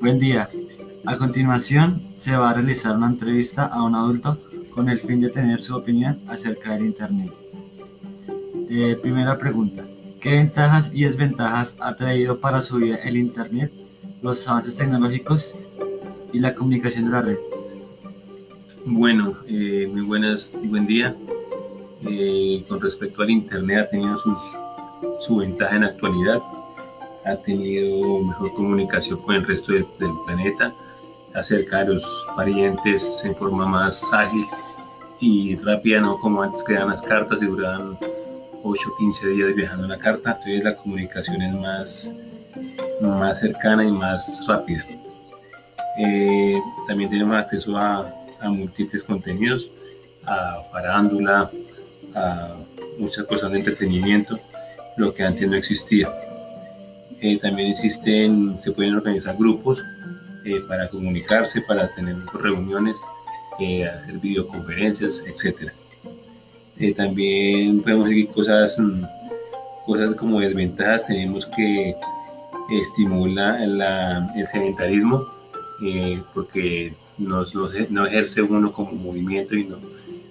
Buen día. A continuación se va a realizar una entrevista a un adulto con el fin de tener su opinión acerca del Internet. Eh, primera pregunta. ¿Qué ventajas y desventajas ha traído para su vida el Internet, los avances tecnológicos y la comunicación de la red? Bueno, eh, muy buenas, buen día. Eh, con respecto al Internet ha tenido sus, su ventaja en la actualidad ha tenido mejor comunicación con el resto del, planeta, acerca de los parientes en forma más ágil y rápida, no como antes que eran las cartas y duraban 8 o 15 días viajando la carta, entonces la comunicación es más, más cercana y más rápida. Eh, también tenemos acceso a, a, múltiples contenidos, a farándula, a muchas cosas de entretenimiento, lo que antes no existía. Eh, también existen, se pueden organizar grupos eh, para comunicarse, para tener reuniones, eh, hacer videoconferencias, etc. también podemos seguir cosas, mm, cosas como desventajas, tenemos que estimula el sedentarismo porque no, no, ejerce uno como movimiento y no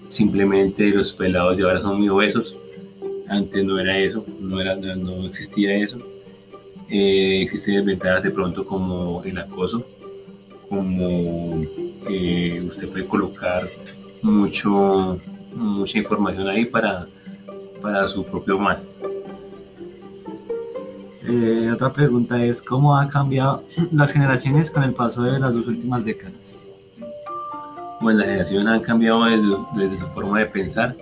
simplemente los pelados de ahora son muy obesos. Antes no era eso no, era, no existía eso eh, existen desventajas de pronto como el acoso, como eh, usted puede colocar mucho, mucha información ahí para, para su propio mal. Eh, otra pregunta es, ¿cómo han cambiado las generaciones con el paso de las dos últimas décadas? Bueno, las generaciones han cambiado desde, desde su forma de pensar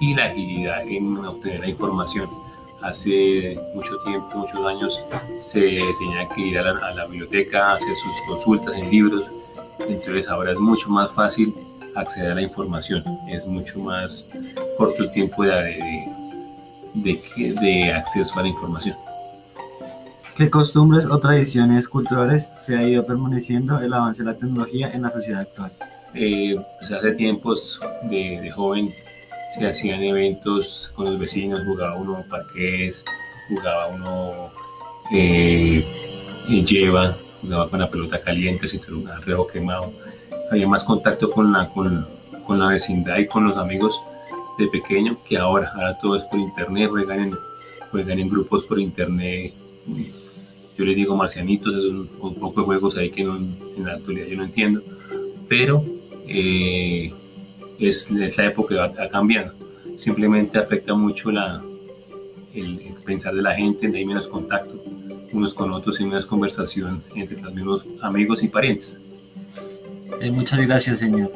y la agilidad en obtener la información hace mucho tiempo, muchos años, se tenía que ir a la, biblioteca a hacer sus consultas en libros, entonces ahora es mucho más fácil acceder a la información, es mucho más corto el tiempo de, de, de, acceso a la información. ¿Qué costumbres o tradiciones culturales se ha ido permaneciendo el avance de la tecnología en la sociedad actual? Eh, pues hace tiempos de, de joven se hacían eventos con los vecinos, jugaba uno parques, jugaba uno eh, lleva, jugaba con la pelota caliente, si un arreo quemado. Había más contacto con la, con, con, la vecindad y con los amigos de pequeño que ahora. Ahora todo es por internet, juegan en, juegan en grupos por internet. Yo les digo marcianitos, es un, poco de juegos ahí que en la actualidad yo no entiendo. Pero eh, es, la época que va cambiando. Simplemente afecta mucho la, el, pensar de la gente, hay menos contacto unos con otros y menos conversación entre los mismos amigos y parientes. Eh, muchas gracias, señor.